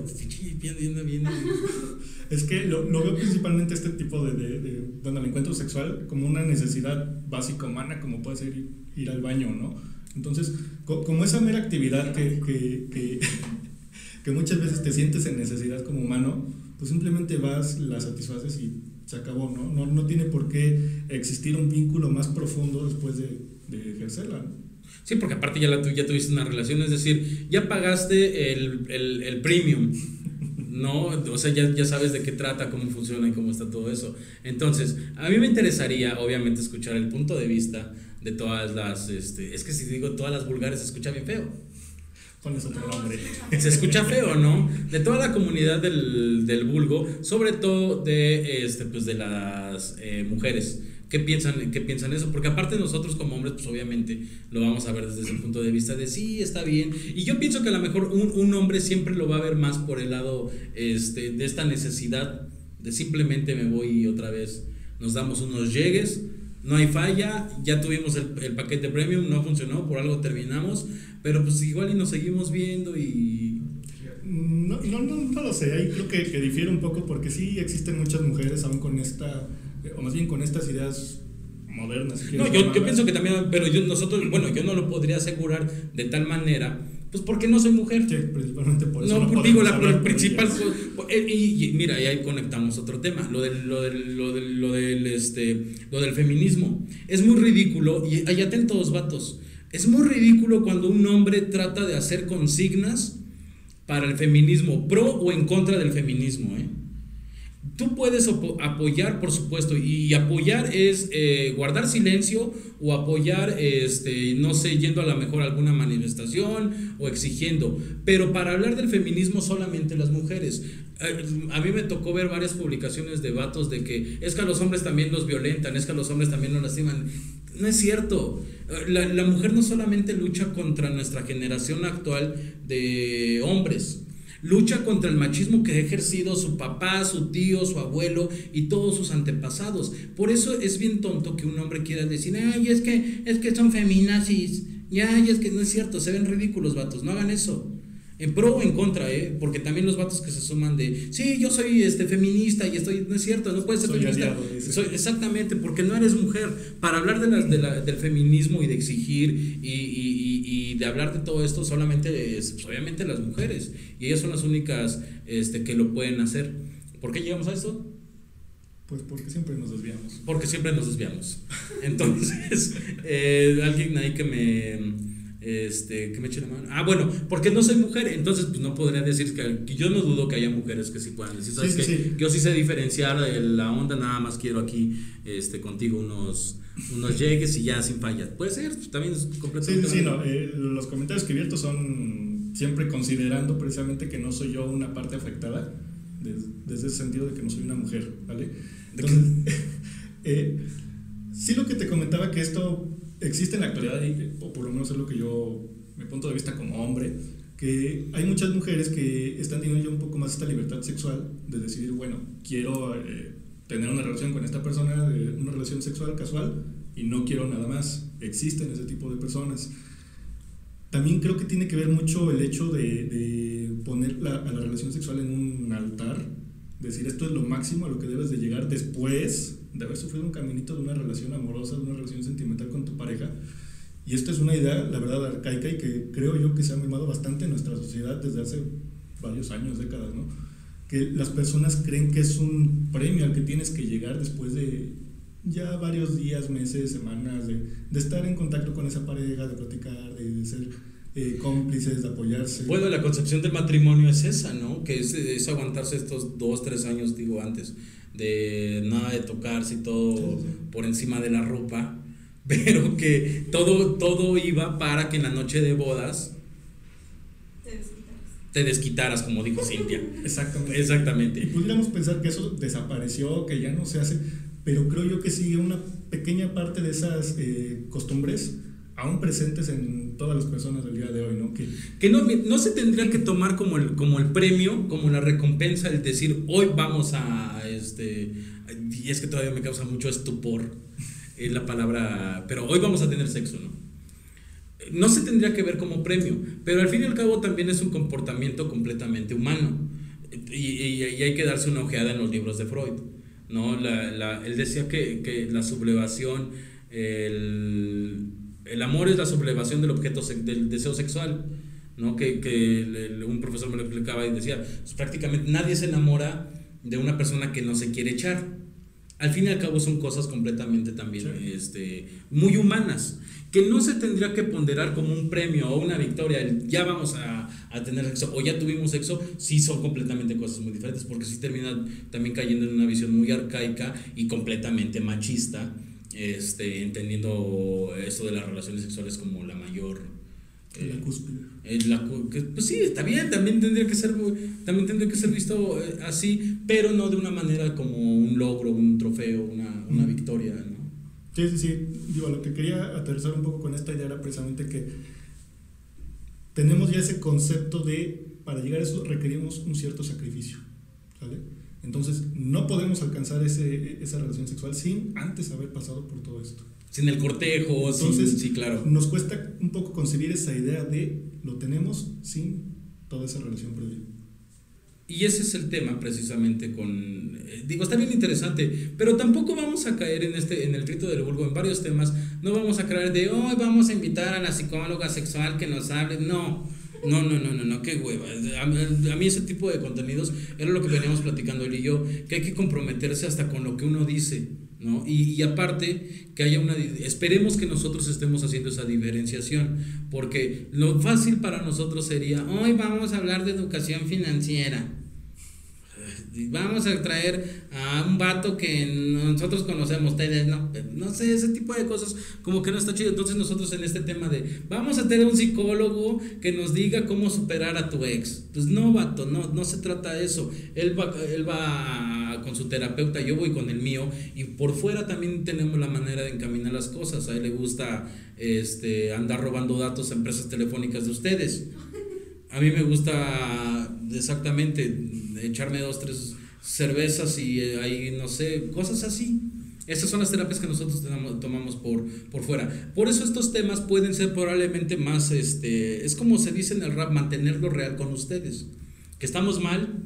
bien, bien, bien. Es que lo, lo veo principalmente este tipo de, de, de, bueno, el encuentro sexual como una necesidad básica humana, como puede ser ir, ir al baño, ¿no? Entonces, co- como esa mera actividad que, que, que, que muchas veces te sientes en necesidad como humano, pues simplemente vas, la satisfaces y se acabó, ¿no? No, no tiene por qué existir un vínculo más profundo después de, de ejercerla, ¿no? Sí, porque aparte ya, la, tu- ya tuviste una relación, es decir, ya pagaste el, el, el premium, ¿no? O sea, ya, ya sabes de qué trata, cómo funciona y cómo está todo eso. Entonces, a mí me interesaría, obviamente, escuchar el punto de vista de todas las, este, es que si digo todas las vulgares se escucha bien feo. Pones otro No, nombre. se Se escucha feo, ¿no? De toda la comunidad del, del vulgo, sobre todo de, este, pues de las eh, mujeres. ¿Qué piensan, ¿Qué piensan eso? Porque aparte nosotros como hombres, pues obviamente lo vamos a ver desde ese punto de vista de sí, está bien. Y yo pienso que a lo mejor un, un hombre siempre lo va a ver más por el lado este, de esta necesidad de simplemente me voy y otra vez nos damos unos llegues, no hay falla, ya tuvimos el, el paquete premium, no funcionó, por algo terminamos, pero pues igual y nos seguimos viendo y No, no, no, lo sé, ahí creo que, que, difiere un poco porque sí existen muchas mujeres aún con esta, eh, o más bien con estas ideas modernas. no, yo, yo, pienso que también, pero yo, nosotros, bueno, yo no lo podría asegurar de tal manera pues porque no soy mujer. Sí, principalmente por eso. No, digo, la, principal. Eh, y, mira, y ahí conectamos otro tema, lo del, lo del, lo del, lo del, este, lo del feminismo. Es muy ridículo, y ahí atentos, vatos. Es muy ridículo cuando un hombre trata de hacer consignas para el feminismo, pro o en contra del feminismo, ¿eh? Tú puedes apoyar, por supuesto, y apoyar es eh, guardar silencio o apoyar, este, no sé, yendo a la mejor alguna manifestación o exigiendo. Pero para hablar del feminismo solamente las mujeres. Eh, a mí me tocó ver varias publicaciones de vatos de que es que a los hombres también los violentan, es que a los hombres también los lastiman. No es cierto. Eh, la, la mujer no solamente lucha contra nuestra generación actual de hombres, Lucha contra el machismo que ha ejercido su papá, su tío, su abuelo y todos sus antepasados. Por eso es bien tonto que un hombre quiera decir, ay, es que, es que son feminazis. Ya, es que no es cierto, se ven ridículos, vatos, no hagan eso. En pro o en contra, ¿eh? Porque también los vatos que se suman de, sí, yo soy este, feminista y estoy, no es cierto, no puedes ser feminista. soy, exactamente, porque no eres mujer. Para hablar de, de la, del feminismo y de exigir y, y, y, de hablar de todo esto, solamente es, pues, obviamente las mujeres. Y ellas son las únicas este, que lo pueden hacer. ¿Por qué llegamos a esto? Pues porque siempre nos desviamos. Porque siempre nos desviamos. Entonces, eh, alguien ahí que me este, que me eche la mano. Ah, bueno, porque no soy mujer, entonces pues no podría decir que, yo no dudo que haya mujeres que sí puedan decir, ¿sabes que Yo sí sé diferenciar la onda, nada más quiero aquí este, contigo unos, unos llegues y ya sin fallas. Puede ser, pues, también es completamente. Sí, sí, no, eh, los comentarios que vierto son siempre considerando precisamente que no soy yo una parte afectada, desde, ese sentido de que no soy una mujer, ¿vale? Entonces, eh, sí lo que te comentaba que esto existe en la actualidad, o por lo menos es lo que yo, mi punto de vista como hombre, que hay muchas mujeres que están teniendo ya un poco más esta libertad sexual de decidir, bueno, quiero eh, tener una relación con esta persona, una relación sexual casual, y no quiero nada más. Existen ese tipo de personas. También creo que tiene que ver mucho el hecho de, de poner la, a la relación sexual en un altar, decir esto es lo máximo a lo que debes de llegar después de haber sufrido un caminito de una relación amorosa, de una relación sentimental con tu pareja. Y esta es una idea, la verdad, arcaica y que creo yo que se ha mimado bastante en nuestra sociedad desde hace varios años, décadas, ¿no? Que las personas creen que es un premio al que tienes que llegar después de ya varios días, meses, semanas, de, de estar en contacto con esa pareja, de platicar, de, de ser eh, cómplices, de apoyarse. Bueno, la concepción del matrimonio es esa, ¿no? Que es, es aguantarse estos dos, tres años, digo antes, de nada de tocarse y todo por encima de la ropa, pero que todo, todo iba para que en la noche de bodas te desquitaras, como dijo Cintia. Exactamente. Exactamente. Y pudiéramos pensar que eso desapareció, que ya no se hace, pero creo yo que sigue una pequeña parte de esas eh, costumbres aún presentes en todas las personas del día de hoy, ¿no? Que, que no, no se tendría que tomar como el, como el premio, como la recompensa, el decir, hoy vamos a, este, y es que todavía me causa mucho estupor es la palabra, pero hoy vamos a tener sexo, ¿no? No se tendría que ver como premio, pero al fin y al cabo también es un comportamiento completamente humano. Y, y, y hay que darse una ojeada en los libros de Freud, ¿no? La, la, él decía que, que la sublevación, el el amor es la sublevación del objeto del deseo sexual, ¿no? Que, que un profesor me lo explicaba y decía, pues, prácticamente nadie se enamora de una persona que no se quiere echar. Al fin y al cabo son cosas completamente también este, muy humanas, que no se tendría que ponderar como un premio o una victoria, ya vamos a, a, tener sexo o ya tuvimos sexo, sí son completamente cosas muy diferentes, porque sí termina también cayendo en una visión muy arcaica y completamente machista este, entendiendo esto de las relaciones sexuales como la mayor... Eh, la cúspide. Eh, pues sí, está bien, también tendría que ser, también tendría que ser visto eh, así, pero no de una manera como un logro, un trofeo, una, una victoria, ¿no? Sí, sí, sí. Digo, lo que quería aterrizar un poco con esta idea era precisamente que tenemos ya ese concepto de, para llegar a eso requerimos un cierto sacrificio, ¿vale? Entonces, no podemos alcanzar ese, esa relación sexual sin antes haber pasado por todo esto. Sin el cortejo, Entonces, sí, claro. Nos cuesta un poco concebir esa idea de lo tenemos sin toda esa relación previa. Y ese es el tema precisamente con... eh, digo, está bien interesante, pero tampoco vamos a caer en, este, en el grito del vulgo en varios temas. No vamos a caer de, hoy vamos a invitar a la psicóloga sexual que nos hable. No, no, no, no, no, no, qué hueva. A, a mí ese tipo de contenidos era lo que veníamos platicando él y yo, que hay que comprometerse hasta con lo que uno dice, ¿no? Y, y aparte, que haya una... Esperemos que nosotros estemos haciendo esa diferenciación, porque lo fácil para nosotros sería, hoy vamos a hablar de educación financiera. Vamos a traer a un vato que nosotros conocemos, ustedes no, no sé, ese tipo de cosas como que no está chido. Entonces nosotros en este tema de, vamos a tener un psicólogo que nos diga cómo superar a tu ex. Pues no, vato, no, no se trata de eso. Él va, él va con su terapeuta, yo voy con el mío y por fuera también tenemos la manera de encaminar las cosas. A él le gusta este, andar robando datos a empresas telefónicas de ustedes. A mí me gusta exactamente echarme dos, tres cervezas y eh, ahí, no sé, cosas así. Estas son las terapias que nosotros tenemos- tomamos por, por fuera. Por eso estos temas pueden ser probablemente más, este, es como se dice en el rap, mantenerlo real con ustedes. Que estamos mal,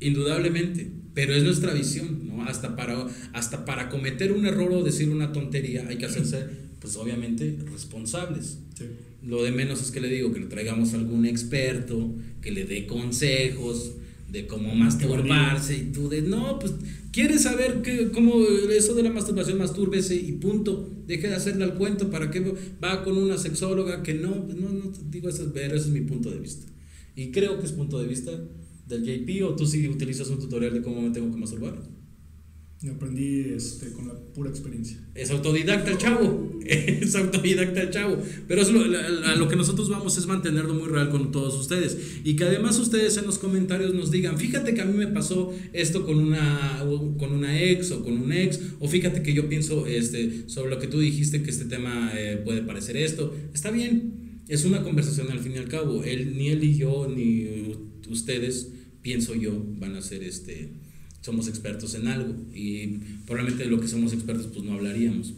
indudablemente, pero es nuestra visión, ¿no? Hasta para, hasta para cometer un error o decir una tontería hay que hacerse, pues obviamente, responsables. Sí. Lo de menos es que le digo que le traigamos algún experto que le dé consejos de cómo masturbarse y tú de no, pues quieres saber que, cómo eso de la masturbación, mastúrbese y punto. Deje de hacerle al cuento para que va con una sexóloga que no, pues, no, no digo eso, pero ese es mi punto de vista. Y creo que es punto de vista del JP o tú sí utilizas un tutorial de cómo me tengo que masturbar. Aprendí este, con la pura experiencia. Es autodidacta el chavo, es autodidacta el chavo, pero es lo, a lo que nosotros vamos es mantenerlo muy real con todos ustedes. Y que además ustedes en los comentarios nos digan, fíjate que a mí me pasó esto con una, con una ex o con un ex, o fíjate que yo pienso este, sobre lo que tú dijiste que este tema eh, puede parecer esto, está bien, es una conversación al fin y al cabo, él, ni él y yo, ni ustedes, pienso yo, van a ser este somos expertos en algo y probablemente de lo que somos expertos pues no hablaríamos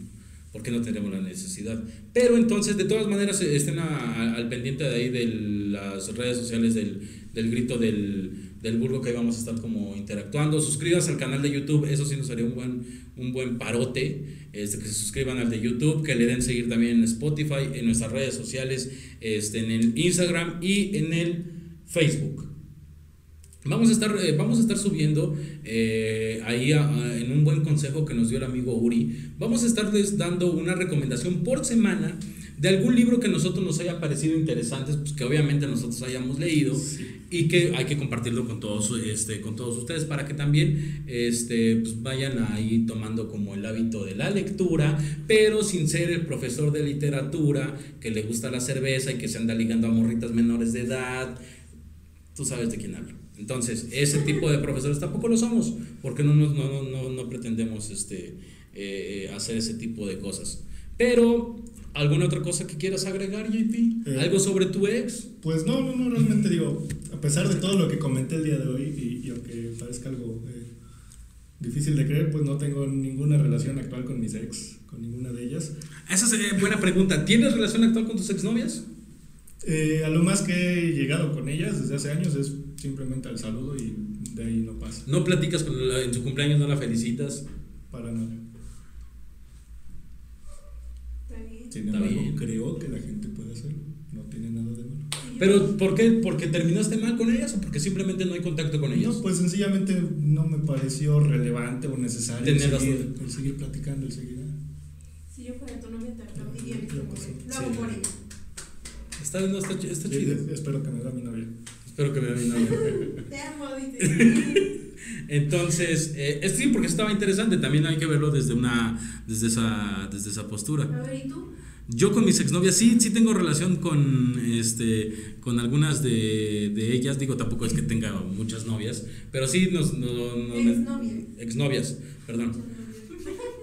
porque no tenemos la necesidad. Pero entonces de todas maneras estén al pendiente de ahí de las redes sociales del, del grito del, del burgo que ahí vamos a estar como interactuando. Suscríbanse al canal de YouTube eso sí nos haría un buen un buen parote este, que se suscriban al de YouTube que le den seguir también en Spotify en nuestras redes sociales este, en el Instagram y en el Facebook Vamos a estar, eh, vamos a estar subiendo eh, ahí a- a- en un buen consejo que nos dio el amigo Uri. Vamos a estarles dando una recomendación por semana de algún libro que a nosotros nos haya parecido interesante, pues que obviamente nosotros hayamos leído y que hay que compartirlo con todos, este, con todos ustedes para que también este, pues vayan ahí tomando como el hábito de la lectura, pero sin ser el profesor de literatura que le gusta la cerveza y que se anda ligando a morritas menores de edad tú sabes de quién hablo. Entonces, ese tipo de profesores tampoco lo somos, porque no, no, no, no, no pretendemos este, eh, hacer ese tipo de cosas. Pero, ¿alguna otra cosa que quieras agregar, JP? Eh. ¿Algo sobre tu ex? Pues no, no, no, realmente digo, a pesar de todo lo que comenté el día de hoy y, y aunque parezca algo eh, difícil de creer, pues no tengo ninguna relación actual con mis ex, con ninguna de ellas. Esa es eh, buena pregunta. ¿Tienes relación actual con tus exnovias? Eh, a lo más que he llegado con ellas desde hace años es simplemente al saludo y de ahí no pasa, ¿No platicas con la- en su cumpleaños, no la felicitas? para nada. Está bien. Sin Está embargo, bien. creo que la gente puede hacerlo, no tiene nada de malo. ¿Pero por qué? ¿Porque terminaste mal con ellas o porque simplemente no hay contacto con ellas? No, pues sencillamente no me pareció relevante o necesario el seguir, todo. el seguir platicando, el seguir. ah, Si yo fuera tu novia, te aplaudiría. Lo hago por ella. Está, no, está, chi- está sí, chido. espero que me vea mi novia. Espero que me vea mi novia. Te amo. Entonces, eh, sí, porque estaba interesante. También hay que verlo desde una, desde esa, desde esa postura. A ver, ¿y tú? Yo con mis exnovias sí, sí tengo relación con, este, con algunas de, de ellas. Digo, tampoco es que tenga muchas novias, pero sí nos, no, no- Exnovia. exnovias, perdón.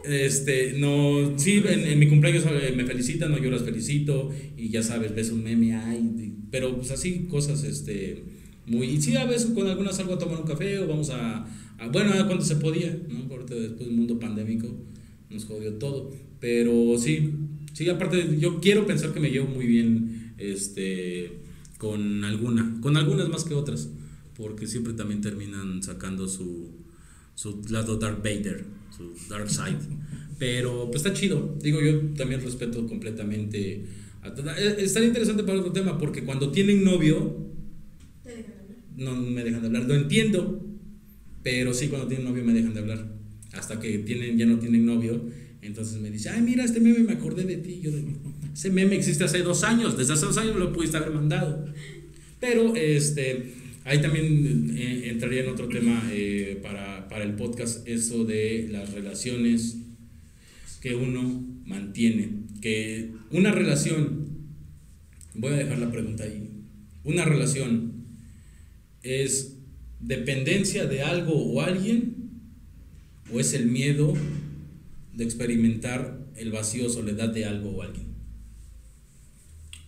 Este, no, sí, en, mi cumpleaños eh, me felicitan, no, yo las felicito y ya sabes, ves un meme, ay, pero pues así cosas, este, muy, y sí, a veces con algunas salgo a tomar un café o vamos a, bueno, cuando se podía, ¿no? Porque después del mundo pandémico nos jodió todo, pero sí, sí, aparte yo quiero pensar que me llevo muy bien, este, con alguna, con algunas más que otras, porque siempre también terminan sacando su, su lado Dark Vader, su Dark Side. Pero pues está chido. Digo, yo también respeto completamente. Eh, Estaría interesante para otro tema, porque cuando tienen novio, Te dejan hablar. no me dejan de hablar. Lo entiendo, pero sí, cuando tienen novio me dejan de hablar. Hasta que tienen, ya no tienen novio, entonces me dice, ay, mira, este meme me acordé de ti. Yo digo, ese meme existe hace dos años, desde hace dos años lo pudiste haber mandado. Pero este, ahí también eh, entraría en otro tema eh, para, para el podcast, eso de las relaciones que uno mantiene. Que una relación, voy a dejar la pregunta ahí, una relación es dependencia de algo o alguien o es el miedo de experimentar el vacío o soledad de algo o alguien.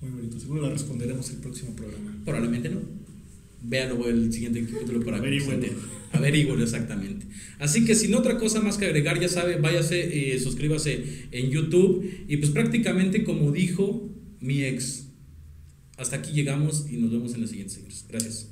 Muy bonito. Seguro la responderemos el próximo programa. Probablemente no. Véanlo el siguiente capítulo para que exactamente. Así que sin otra cosa más que agregar, ya sabe, váyase, eh, suscríbase en YouTube y pues prácticamente como dijo mi ex, hasta aquí llegamos y nos vemos en los siguientes. Gracias.